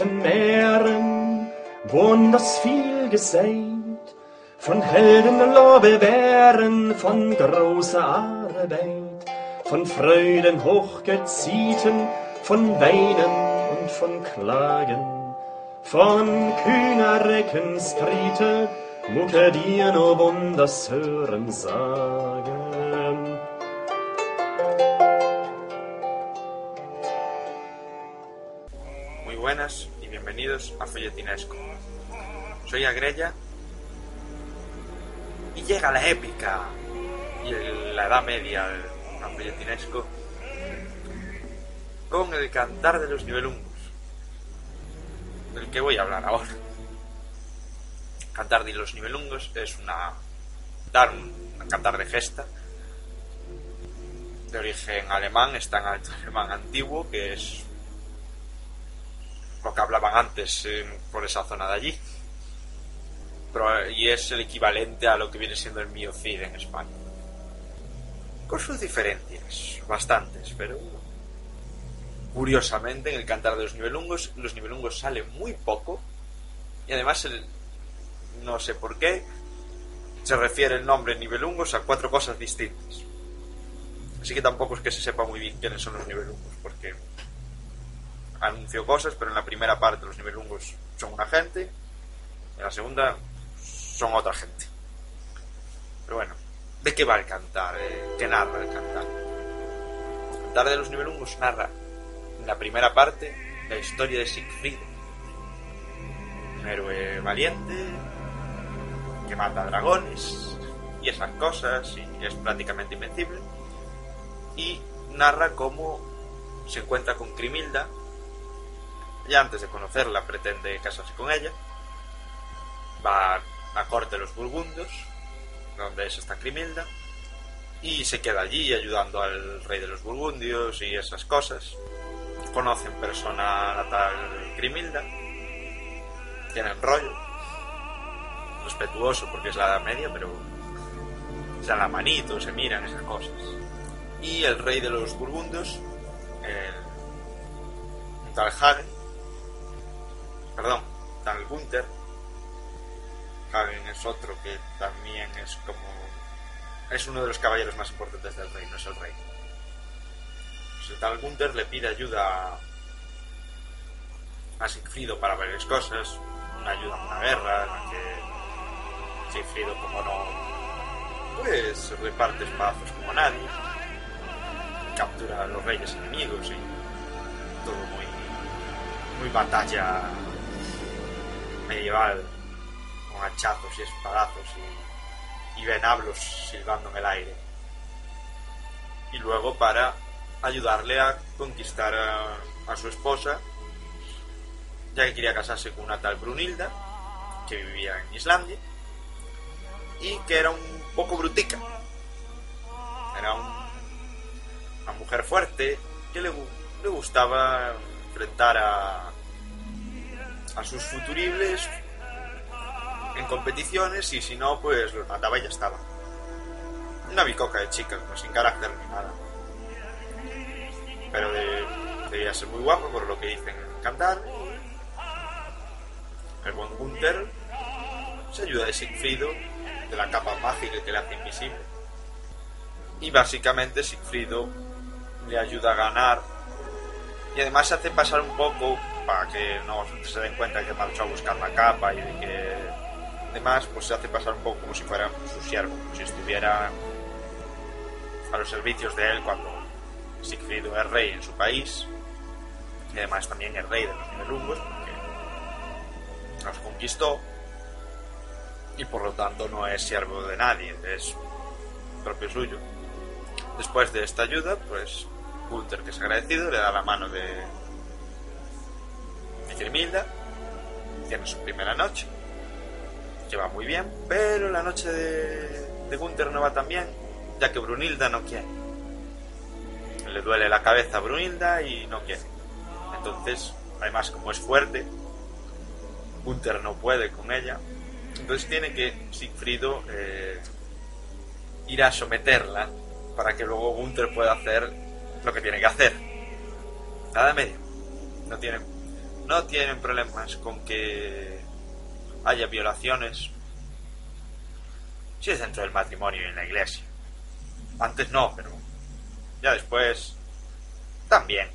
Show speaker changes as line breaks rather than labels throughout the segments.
Alten Meeren wunders viel gesät, von Helden Lorbeeren, von großer Arbeit, von Freuden hochgezieten, von Weinen und von Klagen, von kühner Reckenstriete, mucke dir nur Wunders hören sagen.
Buenas y bienvenidos a Folletinesco. Soy Agrella y llega la épica y la edad media a Folletinesco con el cantar de los nivelungos, del que voy a hablar ahora. Cantar de los nivelungos es una dar un cantar de gesta de origen alemán, está en alto alemán antiguo, que es lo que hablaban antes eh, por esa zona de allí. Pero, y es el equivalente a lo que viene siendo el miocid en España. Con sus diferencias, bastantes, pero curiosamente en el cantar de los nivelungos, los nivelungos salen muy poco y además el- no sé por qué se refiere el nombre nivelungos a cuatro cosas distintas. Así que tampoco es que se sepa muy bien quiénes son los nivelungos, porque anunció cosas, pero en la primera parte los nivelungos son una gente, en la segunda son otra gente. Pero bueno, ¿de qué va el cantar? Eh, ¿Qué narra el cantar? El cantar de los nivelungos narra en la primera parte la historia de Siegfried, un héroe valiente que mata dragones y esas cosas y es prácticamente invencible y narra cómo se encuentra con Crimilda ya antes de conocerla pretende casarse con ella. Va a corte de los burgundos, donde es esta Crimilda, y se queda allí ayudando al rey de los burgundios y esas cosas. Conoce en persona a tal Crimilda, tienen rollo, respetuoso porque es la edad media, pero se dan la manito, se miran esas cosas. Y el rey de los burgundos, el tal Hagen, perdón, tal Gunther. Hagen es otro que también es como. Es uno de los caballeros más importantes del rey, no es el rey. Pues el tal Gunther le pide ayuda a, a Sigfrido para varias cosas. Una ayuda en una guerra en la que Sigfrido, como no. Pues reparte espadazos como nadie. Captura a los reyes enemigos y todo muy. muy batalla medieval con hachazos y espadazos y, venablos silbando en el aire. Y luego para ayudarle a conquistar a, su esposa, ya que quería casarse con una tal Brunilda, que vivía en Islandia, y que era un poco brutica. Era un- una mujer fuerte que le, le gustaba enfrentar a, a sus futuribles en competiciones y si no, pues los mataba y ya estaba. Una bicoca de chica, pues sin carácter ni nada. Pero de- debía ser muy guapo por lo que dicen en cantar. El buen Gunther se ayuda de Sigfrido, de la capa mágica que le hace invisible. Y básicamente Sigfrido le ayuda a ganar y además se hace pasar un poco para que no se den cuenta que marchó a buscar la capa y de que además pues se hace pasar un poco como si fuera su siervo, como si estuviera a los servicios de él cuando Sigfrido es rey en su país y además también es rey de los nivelungos porque los conquistó y por lo tanto no es siervo de nadie, es propio suyo. Después de esta ayuda, pues Gunther, que es agradecido, le da la mano de, de Grimilda, tiene su primera noche, que va muy bien, pero la noche de, Gunther no va tan bien, ya que Brunilda no quiere. Le duele la cabeza a Brunilda y no quiere. Entonces, además, como es fuerte, Gunther no puede con ella. Entonces tiene que Sigfrido eh, ir a someterla para que luego Gunther pueda hacer lo que tiene que hacer. Nada medio. No tienen, no tienen problemas con que haya violaciones. Si es dentro del matrimonio y en la iglesia. Antes no, pero ya después también.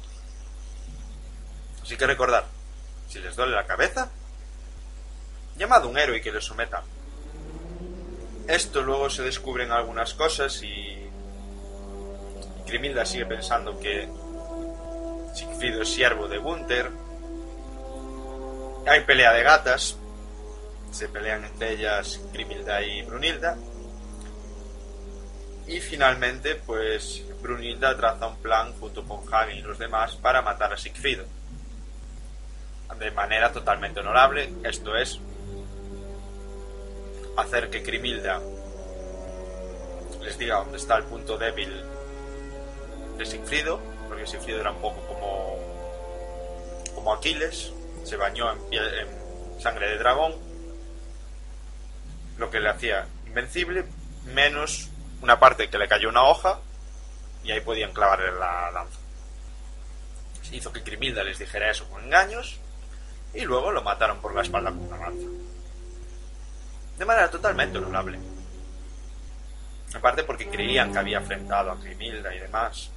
Así que recordar, si les duele la cabeza, llamad a un héroe que les someta. Esto luego se descubren algunas cosas y Grimilda sigue pensando que Sigfrido es siervo de Gunther. Hay pelea de gatas. Se pelean entre ellas Grimilda y Brunilda. Y finalmente, pues Brunilda traza un plan junto con Hagen y los demás para matar a Sigfrido. De manera totalmente honorable, esto es hacer que Grimilda les diga dónde está el punto débil de Sigfrido, porque Sigfrido era un poco como como Aquiles, se bañó en, sangre de dragón, lo que le hacía invencible, menos una parte que le cayó una hoja y ahí podían clavarle la lanza. Hizo que Grimilda les dijera eso con engaños y luego lo mataron por la espalda con una lanza. De manera totalmente honorable. Aparte porque creían que había enfrentado a Grimilda y demás.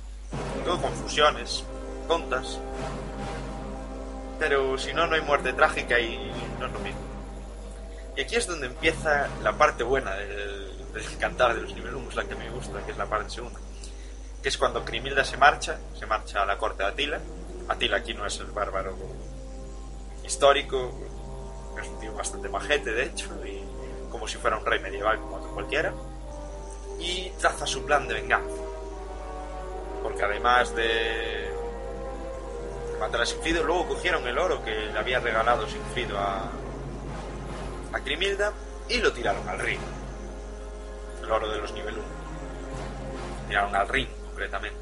Todo confusiones, tontas. Pero si no, no hay muerte trágica y no es lo mismo. Y aquí es donde empieza la parte buena del, del cantar de los nivelungos, la que me gusta, que es la parte segunda. Que es cuando Grimilda se marcha, se marcha a la corte de Atila. Atila aquí no es el bárbaro histórico, es un tío bastante majete, de hecho, y como si fuera un rey medieval como otro cualquiera. Y traza su plan de venganza. Porque además de matar luego cogieron el oro que le había regalado Sigfrido a, a Grimilda y lo tiraron al río. El oro de los nivel 1. Tiraron al ring, concretamente.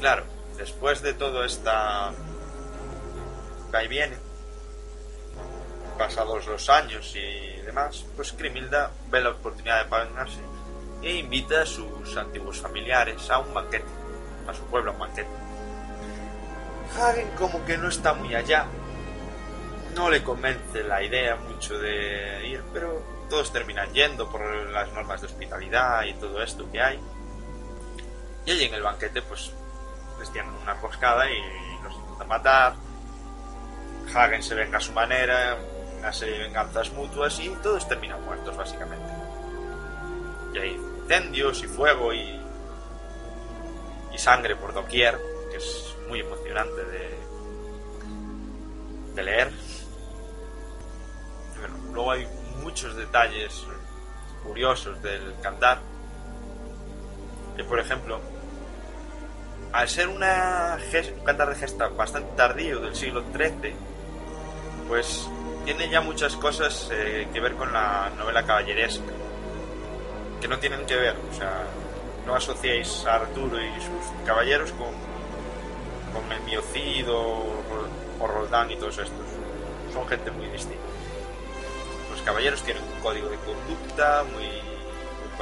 Claro, después de todo esta va y viene, pasados los años y demás, pues Grimilda ve la oportunidad de vengarse e invita a sus antiguos familiares a un banquete, a su pueblo a un banquete. Hagen como que no está muy allá, no le convence la idea mucho de ir, pero todos terminan yendo por las normas de hospitalidad y todo esto que hay. Y allí en el banquete pues les tienen una emboscada y los intentan matar. Hagen se venga a su manera, una serie de venganzas mutuas y todos terminan muertos básicamente. Y hay incendios y fuego y, y sangre por doquier, que es muy emocionante de, leer. Bueno, luego hay muchos detalles curiosos del cantar. Que por ejemplo, al ser una un cantar de gesta bastante tardío del siglo XIII, pues tiene ya muchas cosas eh, que ver con la novela caballeresca, que no tienen que ver, o sea, no asociéis a Arturo y sus caballeros con, con el o Roldán y todos estos. Son gente muy distinta. Los caballeros tienen un código de conducta muy, muy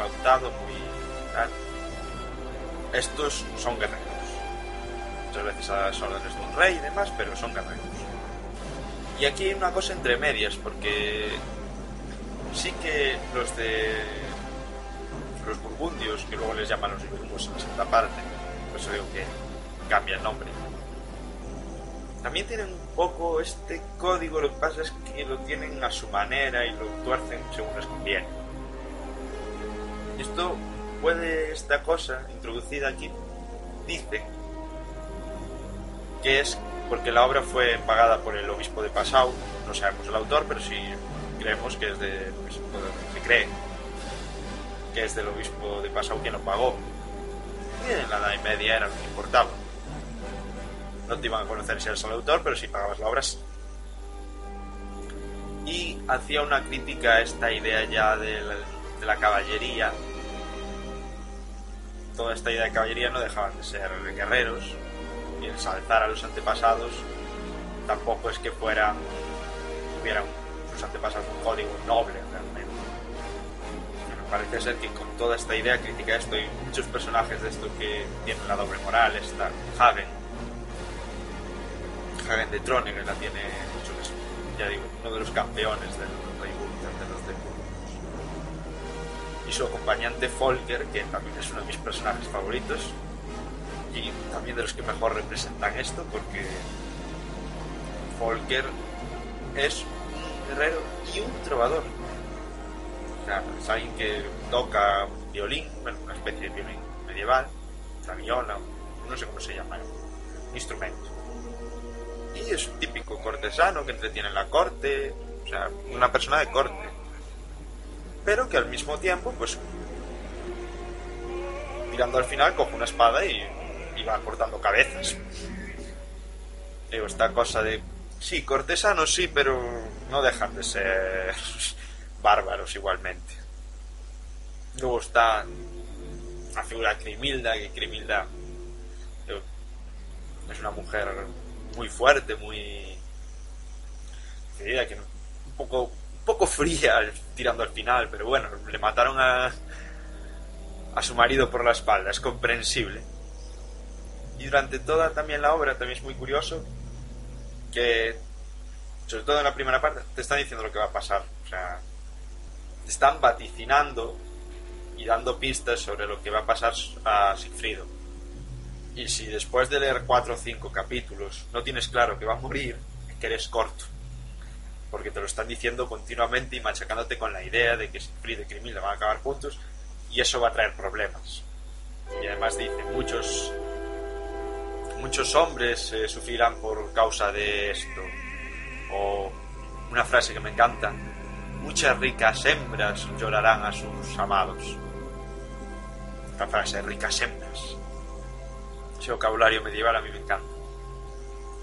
muy tal. Estos son guerreros. Muchas veces a las órdenes de un rey y demás, pero son guerreros. Y aquí hay una cosa entre medias, porque sí que los de los burgundios, que luego les llaman los burgos en segunda parte, por eso digo que cambia el nombre. También tienen un poco este código, lo que pasa es que lo tienen a su manera y lo tuercen según les conviene. Esto puede, esta cosa introducida aquí, dice que es porque la obra fue pagada por el obispo de Passau, no sabemos el autor, pero sí creemos que es de, se cree que es del obispo de Passau quien lo pagó. Y en la Edad Media era lo que importaba. No te iban a conocer si eres el autor, pero si pagabas la obra, sí. Y hacía una crítica a esta idea ya de la, caballería. Toda esta idea de caballería no dejaban de ser guerreros y ensalzar a los antepasados tampoco es que fuera tuvieran sus antepasados un código noble realmente. Pero parece ser que con toda esta idea crítica esto hay muchos personajes de esto que tienen la doble moral, está Hagen. Tronen la tiene mucho que uno de los campeones del Rey de los de y su acompañante Folker, que también es uno de mis personajes favoritos y también de los que mejor representan esto, porque Folker es un guerrero y un trovador. O sea, es alguien que toca violín, bueno, una especie de violín medieval, la viola, no sé cómo se llama, un instrumento. Y es un típico cortesano que entretiene en la corte, o sea, una persona de corte. Pero que al mismo tiempo, pues, tirando al final, coge una espada y, y va cortando cabezas. Digo, esta cosa de Sí, cortesanos sí, pero no dejan de ser bárbaros igualmente. Luego está la figura de Crimilda, que Crimilda es una mujer muy fuerte, muy querida, que un poco, un poco fría tirando al final, pero bueno, le mataron a, a su marido por la espalda, es comprensible. Y durante toda también la obra, también es muy curioso, que, sobre todo en la primera parte, te están diciendo lo que va a pasar. O sea, te están vaticinando y dando pistas sobre lo que va a pasar a Sigfrido. Y si después de leer cuatro o cinco capítulos no tienes claro que va a morir, que eres corto. Porque te lo están diciendo continuamente y machacándote con la idea de que Sigfrido y Crimilda van a acabar juntos y eso va a traer problemas. Y además dice, muchos muchos hombres eh, sufrirán por causa de esto. O una frase que me encanta, muchas ricas hembras llorarán a sus amados. Esta frase, ricas hembras. Ese vocabulario medieval a mí me encanta.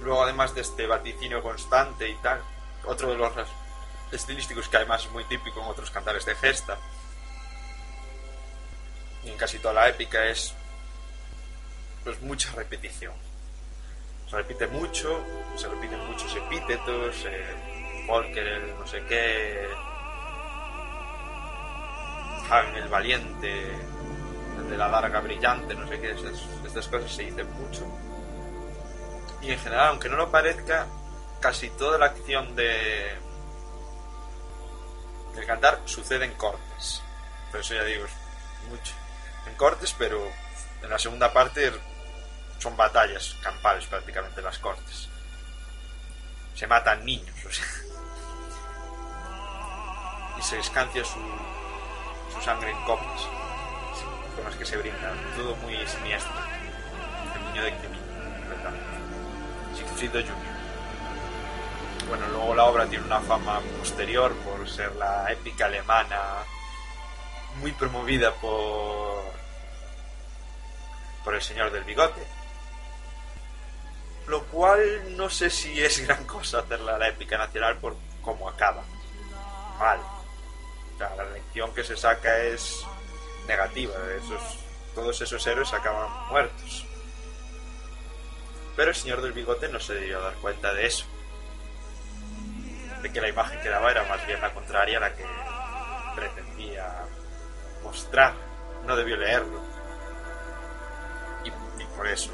Luego, además de este vaticinio constante y tal, otro de los estilísticos que además es muy típico en otros cantares de gesta, y en casi toda la épica, es pues mucha repetición. Se repite mucho, se repiten muchos epítetos, eh, Volker el no sé qué, Hagen el valiente, de la larga brillante, no sé qué, estas, cosas se dicen mucho. Y en general, aunque no lo parezca, casi toda la acción de del cantar sucede en cortes. Por eso ya digo, es mucho. En cortes, pero en la segunda parte son batallas campales prácticamente las cortes. Se matan niños, o sea. Y se escancia su, su sangre en copas con las que se brindan. Todo muy siniestro. El niño de Crimin, ¿verdad? Sigfrido Jr. Bueno, luego la obra tiene una fama posterior por ser la épica alemana muy promovida por por el señor del bigote lo cual no sé si es gran cosa hacerla la épica nacional por cómo acaba. Mal. O sea, la lección que se saca es negativa. Esos, todos esos héroes acaban muertos. Pero el señor del bigote no se debió dar cuenta de eso. De que la imagen que daba era más bien la contraria a la que pretendía mostrar. No debió leerlo. Y, por eso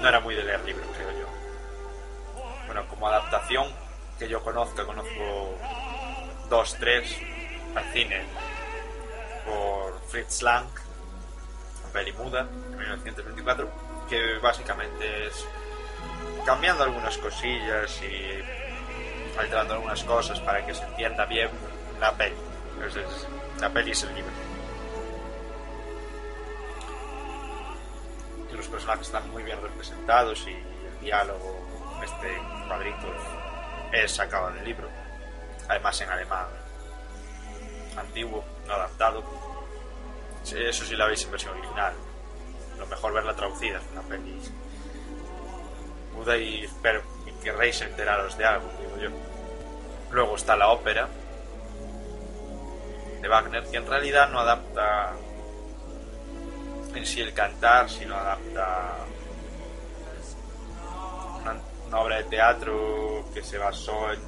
no era muy de leer libros, creo yo. Bueno, como adaptación que yo conozca, conozco dos, tres al cine por Fritz Lang, muda, en 1924, que básicamente es cambiando algunas cosillas y alterando algunas cosas para que se entienda bien la peli. Entonces, la peli es el libro. los personajes están muy bien representados y el diálogo, este cuadrito, es sacado del libro. Además en alemán antiguo, adaptado. Sí, Eso sí la veis en versión original. Lo mejor verla traducida, es una peli. Podéis y querréis enteraros de algo, digo yo. Luego está la ópera de Wagner, que en realidad no adapta en sí el cantar, sino adapta una, una obra de teatro que se basó en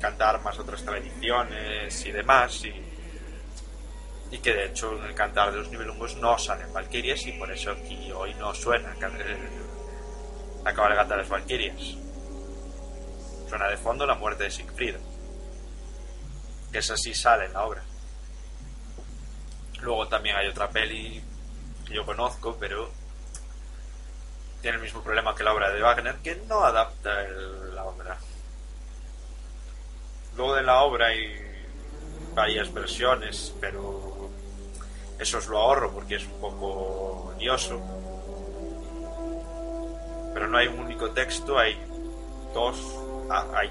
cantar más otras tradiciones y demás, y, y que de hecho en el cantar de los nivelungos no salen valquirias, y por eso aquí hoy no suena la cabalgata de las valquirias. Suena de fondo la muerte de Siegfried, que esa sí sale en la obra. Luego también hay otra peli que yo conozco, pero tiene el mismo problema que la obra de Wagner, que no adapta la obra. Luego de la obra hay varias versiones, pero eso os lo ahorro porque es un poco lioso. Pero no hay un único texto, hay dos, ah, hay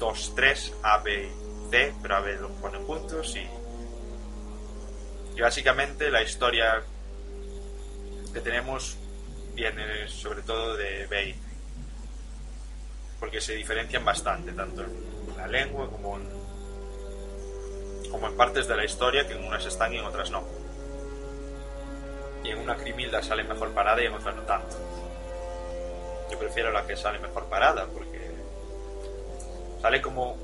dos, tres, A, B y C, pero A, B los ponen juntos y, y básicamente la historia que tenemos viene sobre todo de B porque se diferencian bastante, tanto en la lengua como en, como en partes de la historia, que en unas están y en otras no. Y en una Crimilda sale mejor parada y en otra no tanto. Yo prefiero la que sale mejor parada, porque sale como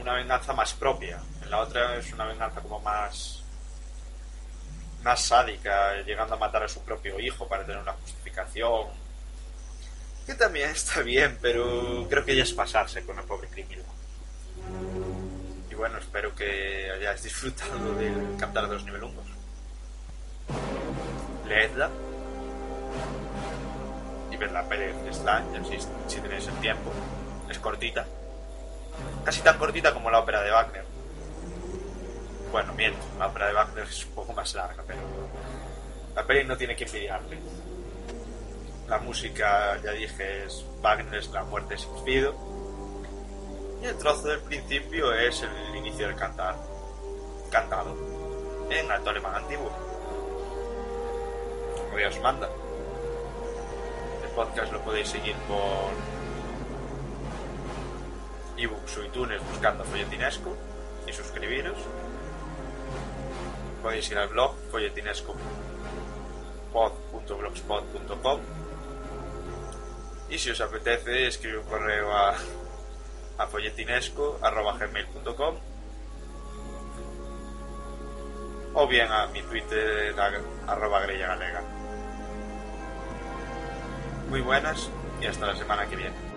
una venganza más propia. En la otra es una venganza como más más sádica, llegando a matar a su propio hijo para tener una justificación. Que también está bien, pero creo que ya es pasarse con el pobre criminal. Bueno, espero que hayáis disfrutado del Cantar de los Nivelungos. Leedla y ver la peli de Stan, si, si tenéis el tiempo. Es cortita. Casi tan cortita como la ópera de Wagner. Bueno, miento, la ópera de Wagner es un poco más larga, pero la peli no tiene que envidiarle. La música, ya dije, es Wagner, es la muerte de Siegfried. Y el trozo del principio es el inicio del cantar, cantado, en alto alemán antiguo. Como Dios manda. El podcast lo podéis seguir por ebooks o iTunes buscando Folletinesco y suscribiros. Podéis ir al blog folletinesco.pod.blogspot.com y si os apetece escribir un correo a, a folletinesco.gmail.com o bien a mi Twitter arroba grella galega. Muy buenas y hasta la semana que viene.